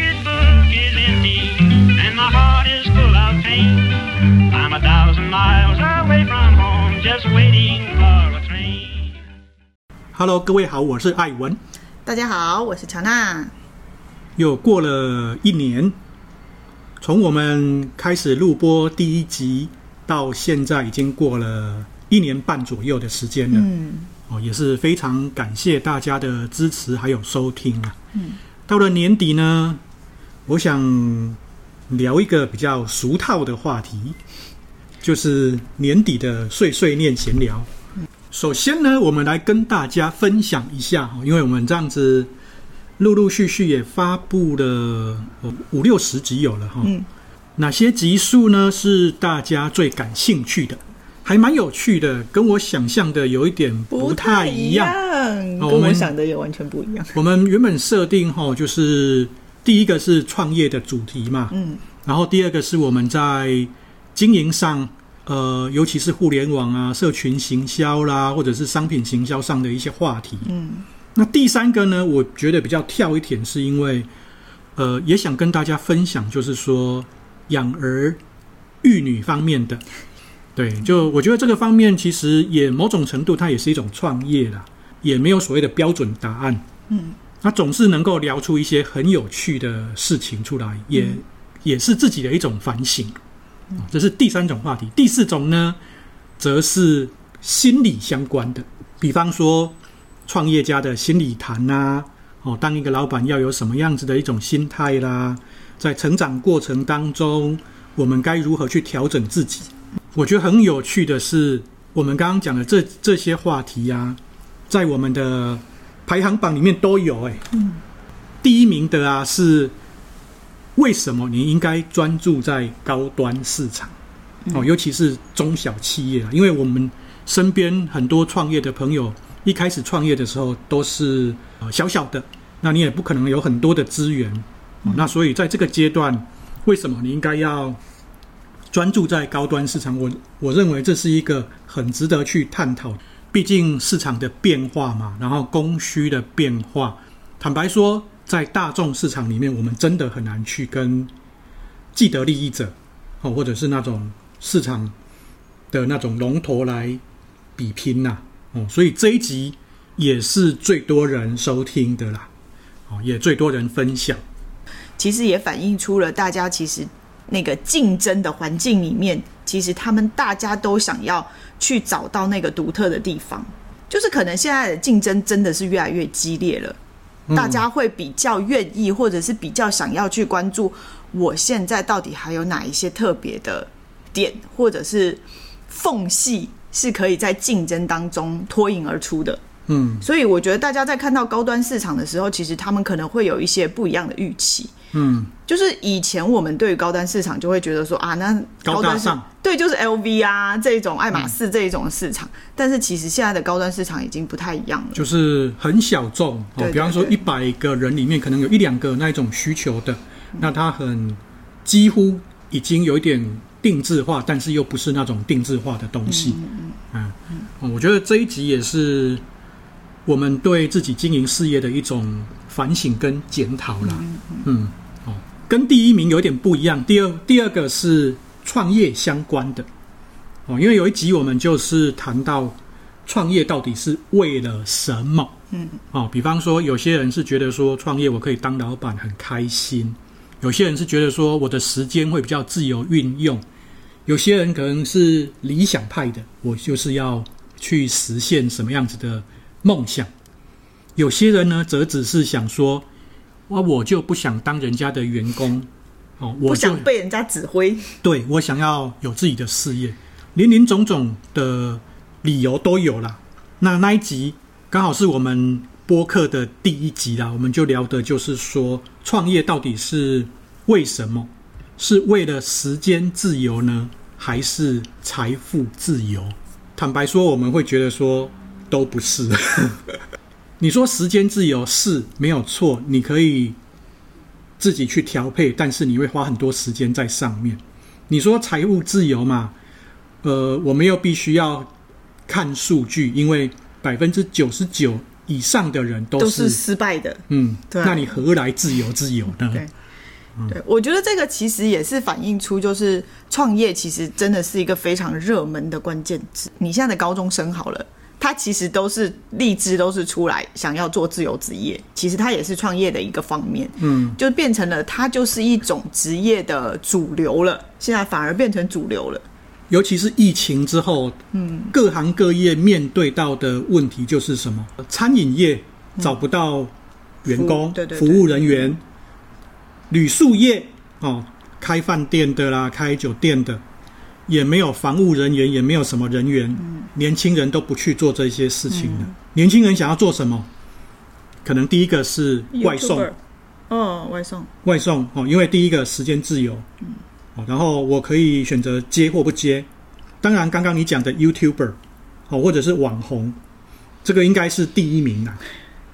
pocketbook is empty and my heart is full of pain. I'm a thousand miles away from home, just waiting for a train. Hello，各位好，我是艾文。大家好，我是乔娜。又过了一年，从我们开始录播第一集到现在，已经过了一年半左右的时间了。嗯，哦，也是非常感谢大家的支持还有收听啊。嗯，到了年底呢，我想聊一个比较俗套的话题，就是年底的碎碎念闲聊。首先呢，我们来跟大家分享一下，因为我们这样子陆陆续续也发布了五六十集有了哈。嗯，哪些集数呢是大家最感兴趣的？还蛮有趣的，跟我想象的有一点不太一样。跟我想的也完全不一样。我们原本设定哈，就是第一个是创业的主题嘛，嗯，然后第二个是我们在经营上。呃，尤其是互联网啊、社群行销啦，或者是商品行销上的一些话题。嗯，那第三个呢，我觉得比较跳一点，是因为呃，也想跟大家分享，就是说养儿育女方面的。对，就我觉得这个方面其实也某种程度，它也是一种创业啦，也没有所谓的标准答案。嗯，它总是能够聊出一些很有趣的事情出来，也、嗯、也是自己的一种反省。这是第三种话题，第四种呢，则是心理相关的，比方说创业家的心理谈呐，哦，当一个老板要有什么样子的一种心态啦，在成长过程当中，我们该如何去调整自己？我觉得很有趣的是，我们刚刚讲的这这些话题呀，在我们的排行榜里面都有哎，嗯，第一名的啊是。为什么你应该专注在高端市场？哦，尤其是中小企业啊，因为我们身边很多创业的朋友，一开始创业的时候都是呃小小的，那你也不可能有很多的资源，哦，那所以在这个阶段，为什么你应该要专注在高端市场？我我认为这是一个很值得去探讨，毕竟市场的变化嘛，然后供需的变化，坦白说。在大众市场里面，我们真的很难去跟既得利益者，哦，或者是那种市场的那种龙头来比拼呐，哦，所以这一集也是最多人收听的啦，哦，也最多人分享。其实也反映出了大家其实那个竞争的环境里面，其实他们大家都想要去找到那个独特的地方，就是可能现在的竞争真的是越来越激烈了。大家会比较愿意，或者是比较想要去关注，我现在到底还有哪一些特别的点，或者是缝隙是可以在竞争当中脱颖而出的。嗯，所以我觉得大家在看到高端市场的时候，其实他们可能会有一些不一样的预期。嗯，就是以前我们对于高端市场就会觉得说啊，那高端上。对，就是 LV 啊这种爱马仕这一种市场，嗯，但是其实现在的高端市场已经不太一样了，就是很小众哦。比方说一百个人里面可能有一两个那一种需求的，嗯，那它很几乎已经有一点定制化，但是又不是那种定制化的东西。嗯嗯，嗯，嗯，我觉得这一集也是我们对自己经营事业的一种反省跟检讨啦。嗯。跟第一名有点不一样。第二，第二个是创业相关的哦，因为有一集我们就是谈到创业到底是为了什么？嗯，哦，比方说有些人是觉得说创业我可以当老板很开心，有些人是觉得说我的时间会比较自由运用，有些人可能是理想派的，我就是要去实现什么样子的梦想，有些人呢则只是想说。我我就不想当人家的员工，哦，我不想被人家指挥。对，我想要有自己的事业，林林总总的理由都有啦。那那一集刚好是我们播客的第一集啦，我们就聊的就是说创业到底是为什么？是为了时间自由呢，还是财富自由？坦白说，我们会觉得说都不是。你说时间自由是没有错，你可以自己去调配，但是你会花很多时间在上面。你说财务自由嘛？呃，我们又必须要看数据，因为百分之九十九以上的人都是，都是失败的。嗯，对。那你何来自由自由呢？对。对，我觉得这个其实也是反映出，就是创业其实真的是一个非常热门的关键字。你现在的高中生好了，他其实都是立志都是出来想要做自由职业，其实他也是创业的一个方面。嗯，就变成了他就是一种职业的主流了。现在反而变成主流了。尤其是疫情之后，嗯，各行各业面对到的问题就是什么？餐饮业找不到员工，对对，服务人员。旅宿业哦，开饭店的啦，开酒店的，也没有防务人员，也没有什么人员，嗯、年轻人都不去做这些事情了。嗯、年轻人想要做什么？可能第一个是外送，哦，外送，外送哦，因为第一个时间自由，嗯，哦，然后我可以选择接或不接。当然，刚刚你讲的 YouTuber 哦，或者是网红，这个应该是第一名啦，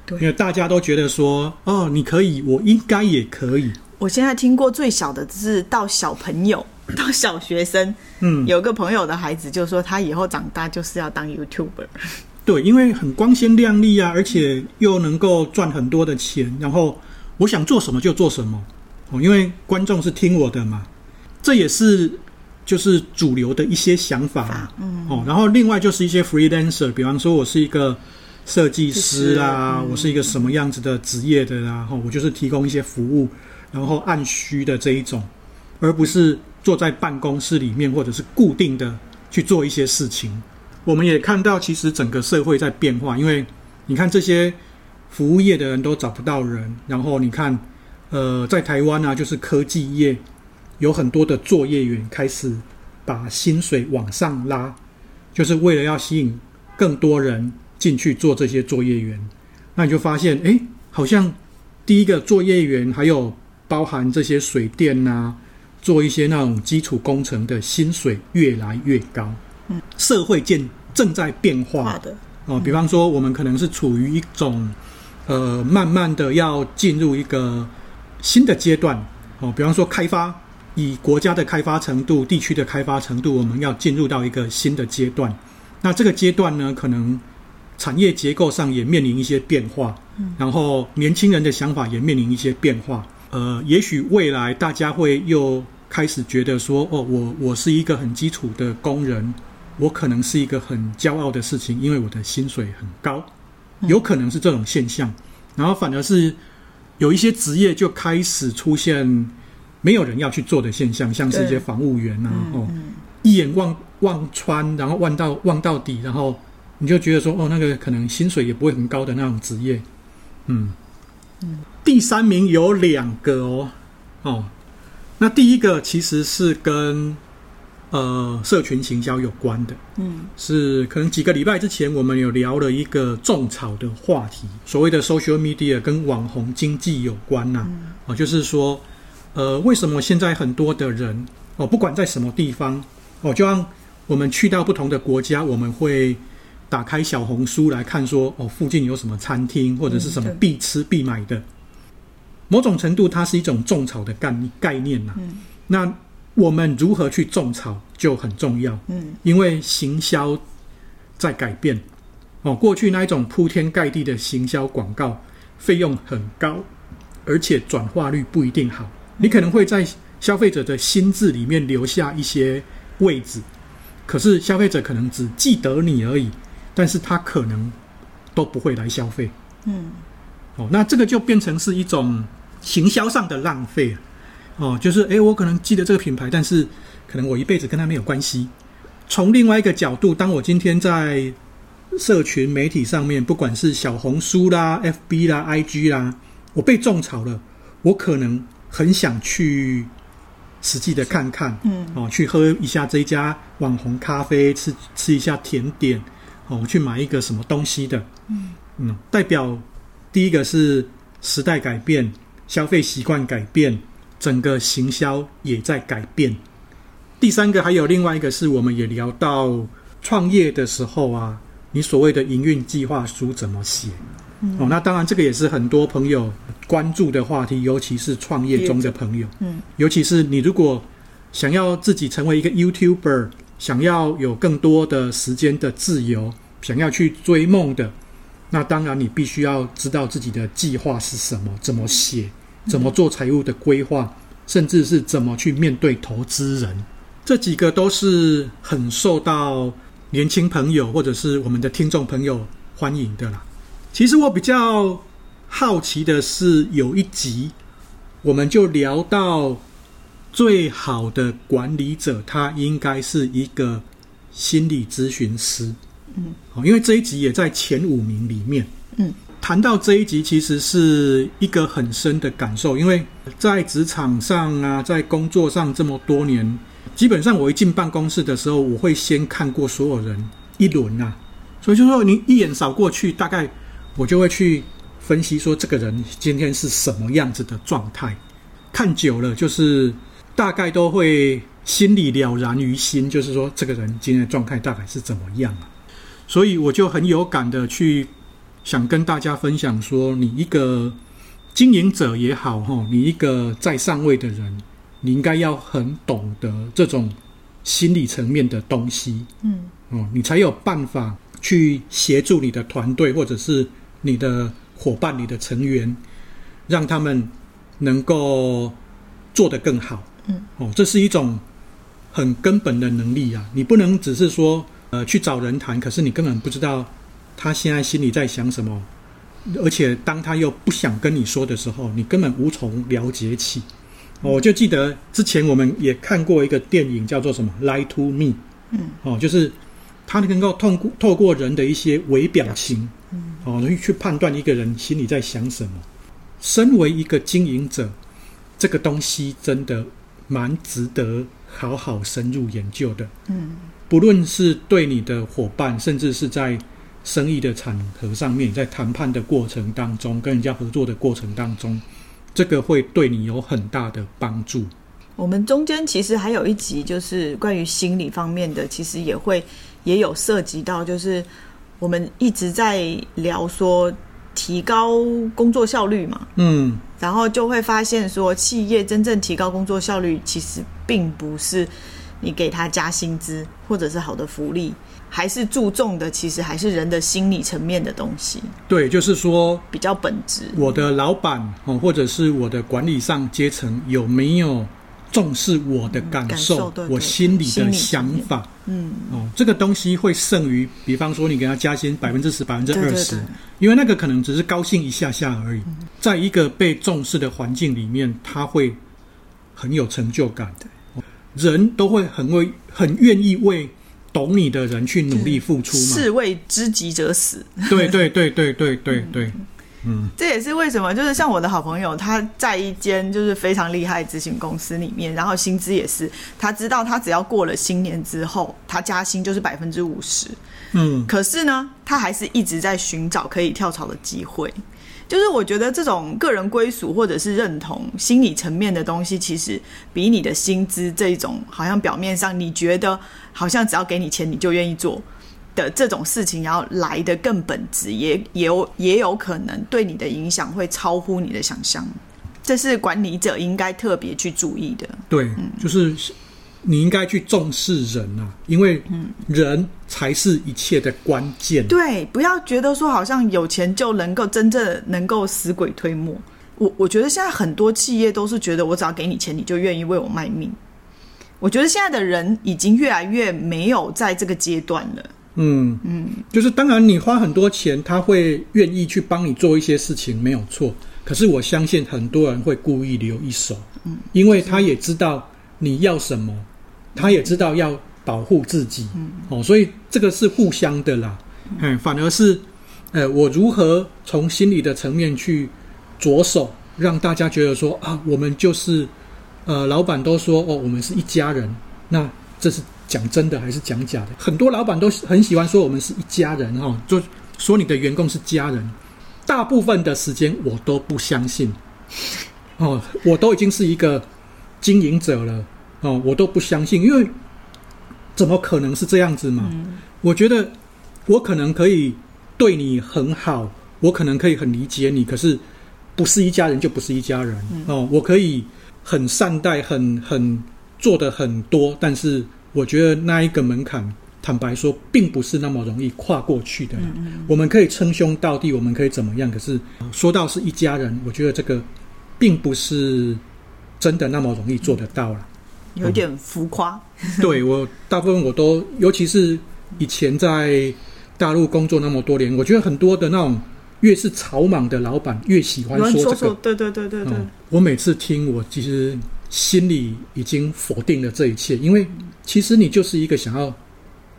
对，因为大家都觉得说，哦，你可以，我应该也可以。我现在听过最小的是到小朋友，到小学生。嗯，有个朋友的孩子就说，他以后长大就是要当 YouTuber。对，因为很光鲜亮丽啊，而且又能够赚很多的钱。然后我想做什么就做什么哦，因为观众是听我的嘛。这也是就是主流的一些想法。嗯，哦，然后另外就是一些 freelancer，比方说我是一个设计师啊，嗯、我是一个什么样子的职业的啊，然后我就是提供一些服务。然后按需的这一种，而不是坐在办公室里面或者是固定的去做一些事情。我们也看到，其实整个社会在变化，因为你看这些服务业的人都找不到人，然后你看，呃，在台湾啊，就是科技业有很多的作业员开始把薪水往上拉，就是为了要吸引更多人进去做这些作业员。那你就发现，哎，好像第一个作业员还有。包含这些水电呐、做一些那种基础工程的薪水越来越高。嗯，社会渐正在变化的哦。比方说，我们可能是处于一种呃，慢慢的要进入一个新的阶段哦。比方说，开发以国家的开发程度、地区的开发程度，我们要进入到一个新的阶段。那这个阶段呢，可能产业结构上也面临一些变化，嗯，然后年轻人的想法也面临一些变化。呃，也许未来大家会又开始觉得说，哦，我我是一个很基础的工人，我可能是一个很骄傲的事情，因为我的薪水很高，有可能是这种现象。然后反而是有一些职业就开始出现没有人要去做的现象，像是一些防务员啊，哦，一眼望望穿，然后望到望到底，然后你就觉得说，哦，那个可能薪水也不会很高的那种职业，嗯。嗯，第三名有两个哦，哦，那第一个其实是跟呃社群行销有关的，嗯，是可能几个礼拜之前我们有聊了一个种草的话题，所谓的 social media 跟网红经济有关呐、啊，就是说，呃，为什么现在很多的人哦，不管在什么地方哦，就像我们去到不同的国家，我们会。打开小红书来看说，说哦，附近有什么餐厅或者是什么必吃必买的，某种程度它是一种种草的概概念呐、啊。嗯、那我们如何去种草就很重要。嗯，因为行销在改变。哦，过去那一种铺天盖地的行销广告费用很高，而且转化率不一定好。你可能会在消费者的心智里面留下一些位置，可是消费者可能只记得你而已。但是他可能都不会来消费，嗯，哦，那这个就变成是一种行销上的浪费，哦，就是诶，我可能记得这个品牌，但是可能我一辈子跟他没有关系。从另外一个角度，当我今天在社群媒体上面，不管是小红书啦、FB 啦、IG 啦，我被种草了，我可能很想去实际的看看，嗯，哦，去喝一下这一家网红咖啡，吃吃一下甜点。哦，我去买一个什么东西的，嗯嗯，代表第一个是时代改变，消费习惯改变，整个行销也在改变。第三个还有另外一个是，我们也聊到创业的时候啊，你所谓的营运计划书怎么写？嗯、哦，那当然这个也是很多朋友关注的话题，尤其是创业中的朋友，嗯，尤其是你如果想要自己成为一个 YouTuber。想要有更多的时间的自由，想要去追梦的，那当然你必须要知道自己的计划是什么，怎么写，怎么做财务的规划，甚至是怎么去面对投资人，这几个都是很受到年轻朋友或者是我们的听众朋友欢迎的啦。其实我比较好奇的是，有一集我们就聊到最好的管理者，他应该是一个心理咨询师。嗯，好，因为这一集也在前五名里面。嗯。谈到这一集，其实是一个很深的感受，因为在职场上啊，在工作上这么多年，基本上我一进办公室的时候，我会先看过所有人一轮啊，所以就说你一眼扫过去，大概我就会去分析说这个人今天是什么样子的状态。看久了，就是大概都会心里了然于心，就是说这个人今天的状态大概是怎么样啊，所以我就很有感的去。想跟大家分享说，你一个经营者也好，哈，你一个在上位的人，你应该要很懂得这种心理层面的东西，嗯，哦，你才有办法去协助你的团队或者是你的伙伴、你的成员，让他们能够做得更好，嗯，哦，这是一种很根本的能力啊，你不能只是说，呃，去找人谈，可是你根本不知道。他现在心里在想什么？而且当他又不想跟你说的时候，你根本无从了解起。我就记得之前我们也看过一个电影，叫做什么《Lie to Me》。嗯，哦，就是他能够透过透过人的一些微表情，哦，去判断一个人心里在想什么。身为一个经营者，这个东西真的蛮值得好好深入研究的。嗯，不论是对你的伙伴，甚至是在生意的场合上面，在谈判的过程当中，跟人家合作的过程当中，这个会对你有很大的帮助。我们中间其实还有一集，就是关于心理方面的，其实也会也有涉及到，就是我们一直在聊说提高工作效率嘛，嗯，然后就会发现说，企业真正提高工作效率，其实并不是你给他加薪资或者是好的福利。还是注重的，其实还是人的心理层面的东西。对，就是说比较本质。我的老板哦，或者是我的管理上阶层有没有重视我的感受？感受对对对，我心里的想法。嗯，哦，这个东西会胜于，比方说你给他加薪百分之十、百分之二十，因为那个可能只是高兴一下下而已。嗯，在一个被重视的环境里面，他会很有成就感。对，人都会很为很愿意为。懂你的人去努力付出嘛？士为知己者死。对对对对对对对，嗯，这也是为什么，就是像我的好朋友，他在一间就是非常厉害的咨询公司里面，然后薪资也是，他知道他只要过了新年之后，他加薪就是百分之五十。嗯，可是呢，他还是一直在寻找可以跳槽的机会。就是我觉得这种个人归属或者是认同心理层面的东西，其实比你的薪资这一种好像表面上你觉得好像只要给你钱你就愿意做的这种事情，要来的更本质，也也有也有可能对你的影响会超乎你的想象。这是管理者应该特别去注意的。对，嗯，就是。你应该去重视人啊，因为人才是一切的关键。嗯。对，不要觉得说好像有钱就能够真正能够死鬼推磨。我我觉得现在很多企业都是觉得我只要给你钱，你就愿意为我卖命。我觉得现在的人已经越来越没有在这个阶段了。嗯嗯，就是当然你花很多钱，他会愿意去帮你做一些事情，没有错。可是我相信很多人会故意留一手，嗯，因为他也知道你要什么。他也知道要保护自己，嗯，哦，所以这个是互相的啦，嗯，反而是，呃，我如何从心理的层面去着手，让大家觉得说啊，我们就是，呃，老板都说哦，我们是一家人，那这是讲真的还是讲假的？很多老板都很喜欢说我们是一家人，哈，就说你的员工是家人，大部分的时间我都不相信，哦，我都已经是一个经营者了。哦，我都不相信，因为怎么可能是这样子嘛？嗯。我觉得我可能可以对你很好，我可能可以很理解你，可是不是一家人就不是一家人。嗯。哦，我可以很善待，很很做的很多，但是我觉得那一个门槛，坦白说，并不是那么容易跨过去的。嗯。我们可以称兄道弟，我们可以怎么样？可是说到是一家人，我觉得这个并不是。真的那么容易做得到了，有点浮夸。对我大部分我都，尤其是以前在大陆工作那么多年，我觉得很多的那种越是草莽的老板越喜欢说这个。对对对对对、嗯。我每次听，我其实心里已经否定了这一切，因为其实你就是一个想要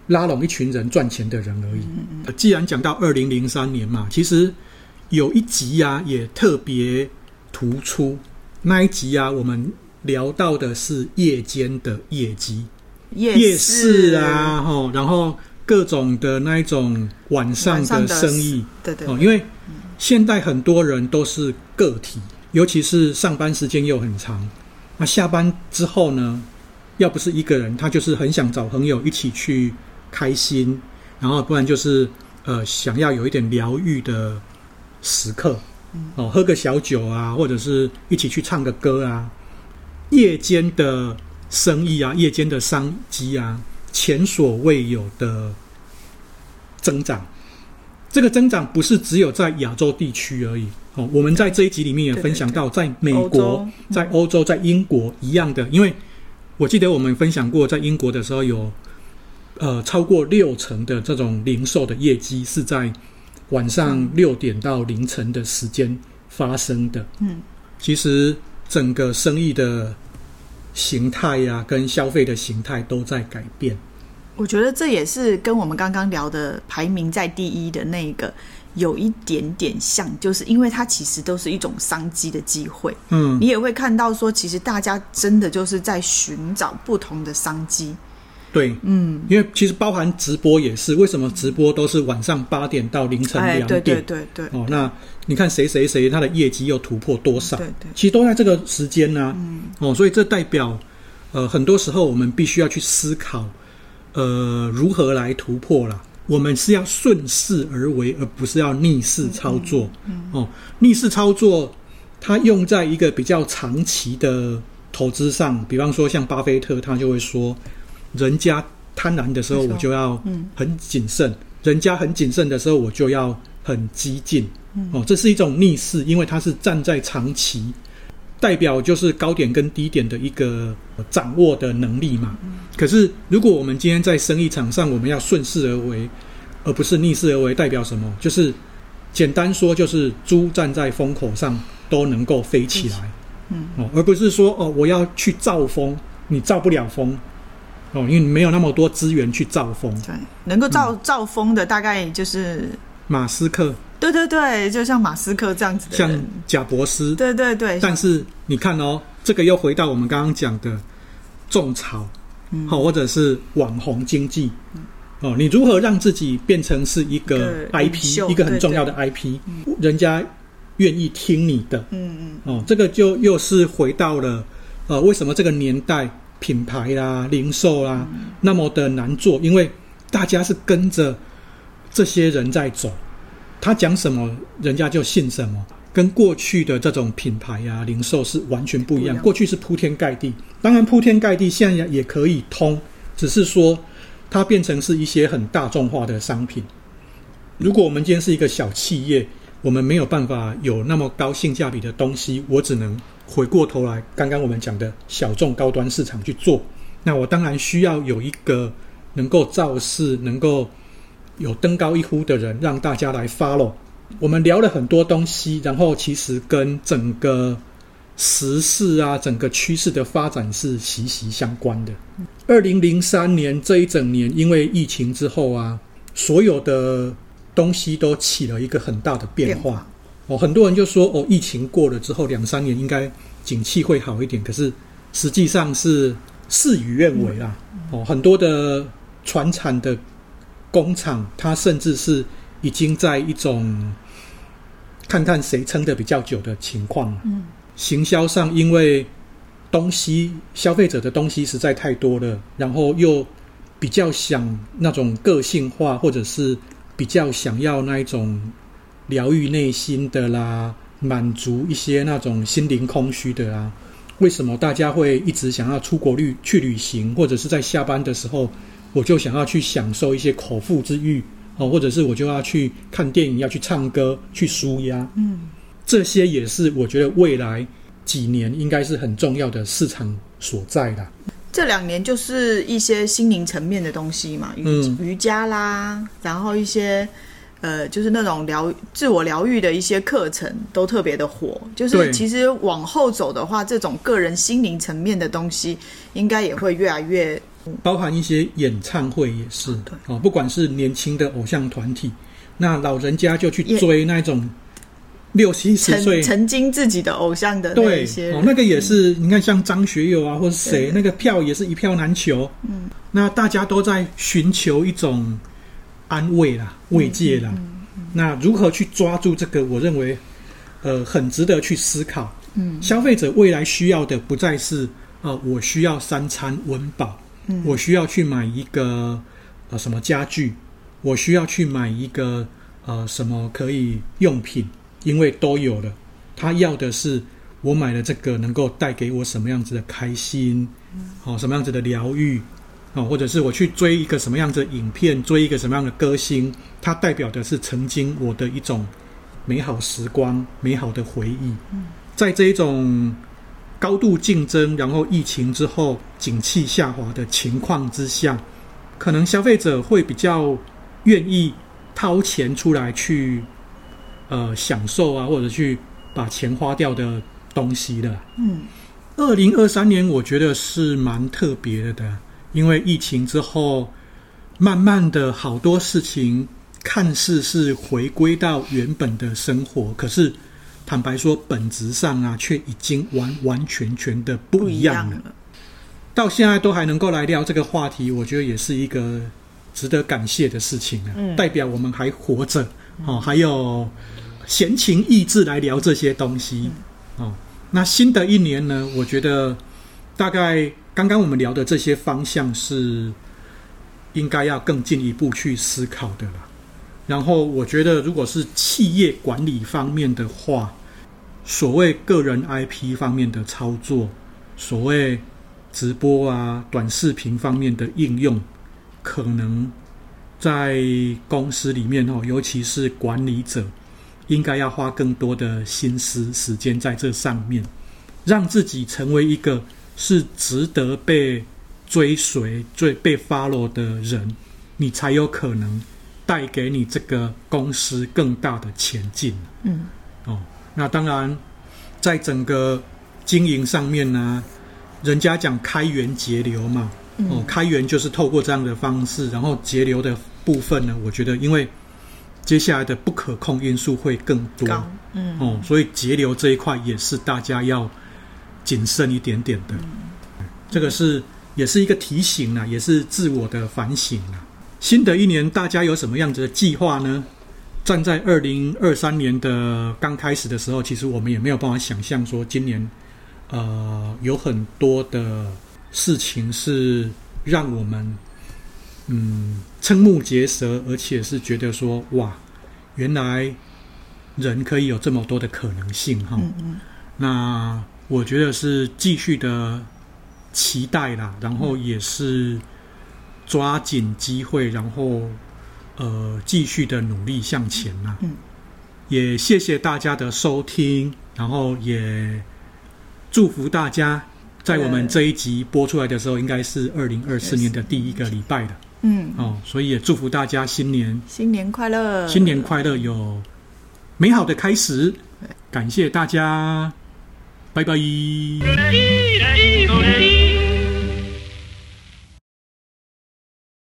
拉拢一群人赚钱的人而已。既然讲到二零零三年嘛，其实有一集呀、啊、也特别突出，那一集啊我们。聊到的是夜间的业绩，夜市。啊，吼，然后各种的那一种晚上的生意，对对，哦，因为现在很多人都是个体，尤其是上班时间又很长，那下班之后呢，要不是一个人，他就是很想找朋友一起去开心，然后不然就是呃想要有一点疗愈的时刻，哦，喝个小酒啊，或者是一起去唱个歌啊。夜间的生意啊，夜间的商机啊，前所未有的增长。这个增长不是只有在亚洲地区而已。哦，我们在这一集里面也分享到，在美国、在欧洲、在英国一样的。因为我记得我们分享过，在英国的时候有呃超过六成的这种零售的业绩是在晚上六点到凌晨的时间发生的。嗯，其实。整个生意的形态呀、啊，跟消费的形态都在改变。我觉得这也是跟我们刚刚聊的排名在第一的那个有一点点像，就是因为它其实都是一种商机的机会。嗯，你也会看到说，其实大家真的就是在寻找不同的商机。对，嗯，因为其实包含直播也是，为什么直播都是晚上八点到凌晨两点？对对对对。哦，那你看谁谁谁他的业绩又突破多少？对对，其实都在这个时间呢。嗯。哦，所以这代表，呃，很多时候我们必须要去思考，呃，如何来突破啦。我们是要顺势而为，而不是要逆势操作。嗯。哦，逆势操作，它用在一个比较长期的投资上，比方说像巴菲特，他就会说。人家贪婪的时候，我就要很谨慎；人家很谨慎的时候，我就要很激进。哦，这是一种逆势，因为它是站在长期，代表就是高点跟低点的一个掌握的能力嘛。可是，如果我们今天在生意场上，我们要顺势而为，而不是逆势而为，代表什么？就是简单说，就是猪站在风口上都能够飞起来。嗯，哦，而不是说哦，我要去造风，你造不了风。哦，因为你没有那么多资源去造风，对，能够造、嗯、造风的大概就是马斯克，对对对，就像马斯克这样子的，像贾伯斯，对对对。但是你看哦，这个又回到我们刚刚讲的种草，好、嗯，或者是网红经济，哦，你如何让自己变成是一个 IP，一个，一个很重要的 IP，对对人家愿意听你的，嗯嗯，哦，这个就又是回到了，呃，为什么这个年代？品牌啦、零售啦，那么的难做，因为大家是跟着这些人在走，他讲什么，人家就信什么，跟过去的这种品牌呀、零售是完全不一样。过去是铺天盖地，当然铺天盖地现在也可以通，只是说它变成是一些很大众化的商品。如果我们今天是一个小企业，我们没有办法有那么高性价比的东西，我只能。回过头来，刚刚我们讲的小众高端市场去做，那我当然需要有一个能够造势、能够有登高一呼的人，让大家来 follow。我们聊了很多东西，然后其实跟整个时事啊、整个趋势的发展是息息相关的。二零零三年这一整年，因为疫情之后啊，所有的东西都起了一个很大的变化。哦，很多人就说哦，疫情过了之后两三年应该景气会好一点，可是实际上是事与愿违啦。哦，很多的传产的工厂，它甚至是已经在一种看看谁撑的比较久的情况。嗯，行销上因为东西消费者的东西实在太多了，然后又比较想那种个性化，或者是比较想要那一种。疗愈内心的啦，满足一些那种心灵空虚的啦。为什么大家会一直想要出国旅去旅行，或者是在下班的时候，我就想要去享受一些口腹之欲哦，或者是我就要去看电影，要去唱歌，去舒压。嗯，这些也是我觉得未来几年应该是很重要的市场所在啦。这两年就是一些心灵层面的东西嘛，瑜、嗯、瑜伽啦，然后一些呃，就是那种疗自我疗愈的一些课程都特别的火。就是其实往后走的话，这种个人心灵层面的东西，应该也会越来越。包含一些演唱会也是，对。哦，不管是年轻的偶像团体，那老人家就去追那种六七十岁。曾经自己的偶像的那些。对哦，那个也是，嗯、你看像张学友啊，或者谁，那个票也是一票难求。嗯，那大家都在寻求一种安慰啦、慰藉啦。那如何去抓住这个？我认为，呃，很值得去思考。嗯，消费者未来需要的不再是呃，我需要三餐温饱。我需要去买一个呃什么家具，我需要去买一个呃什么可以用品，因为都有了。他要的是我买了这个能够带给我什么样子的开心，好、哦、什么样子的疗愈，啊、哦、或者是我去追一个什么样子的影片，追一个什么样的歌星，它代表的是曾经我的一种美好时光、美好的回忆，在这一种。高度竞争，然后疫情之后景气下滑的情况之下，可能消费者会比较愿意掏钱出来去呃享受啊，或者去把钱花掉的东西的。嗯，二零二三年我觉得是蛮特别的，因为疫情之后，慢慢的好多事情看似是回归到原本的生活，可是。坦白说，本质上啊，却已经完完全全的不一样了。到现在都还能够来聊这个话题，我觉得也是一个值得感谢的事情啊。嗯、代表我们还活着，哦，还有闲情逸致来聊这些东西。嗯、哦，那新的一年呢，我觉得大概刚刚我们聊的这些方向是应该要更进一步去思考的了。然后我觉得，如果是企业管理方面的话，所谓个人 IP 方面的操作，所谓直播啊、短视频方面的应用，可能在公司里面哦，尤其是管理者，应该要花更多的心思时间在这上面，让自己成为一个是值得被追随、最被 follow 的人，你才有可能。带给你这个公司更大的前进。嗯，哦，那当然，在整个经营上面呢，人家讲开源节流嘛，哦，开源就是透过这样的方式，然后节流的部分呢，我觉得因为接下来的不可控因素会更多，嗯，哦，所以节流这一块也是大家要谨慎一点点的。这个是也是一个提醒啊，也是自我的反省啊。新的一年，大家有什么样子的计划呢？站在二零二三年的刚开始的时候，其实我们也没有办法想象说，今年呃有很多的事情是让我们嗯瞠目结舌，而且是觉得说哇，原来人可以有这么多的可能性哈。嗯嗯。那我觉得是继续的期待啦，然后也是。抓紧机会，然后呃，继续的努力向前呐、啊。嗯，也谢谢大家的收听，然后也祝福大家，在我们这一集播出来的时候，应该是二零二四年的第一个礼拜的。嗯，哦，所以也祝福大家新年新年快乐，新年快乐，有美好的开始。感谢大家，バイバイ。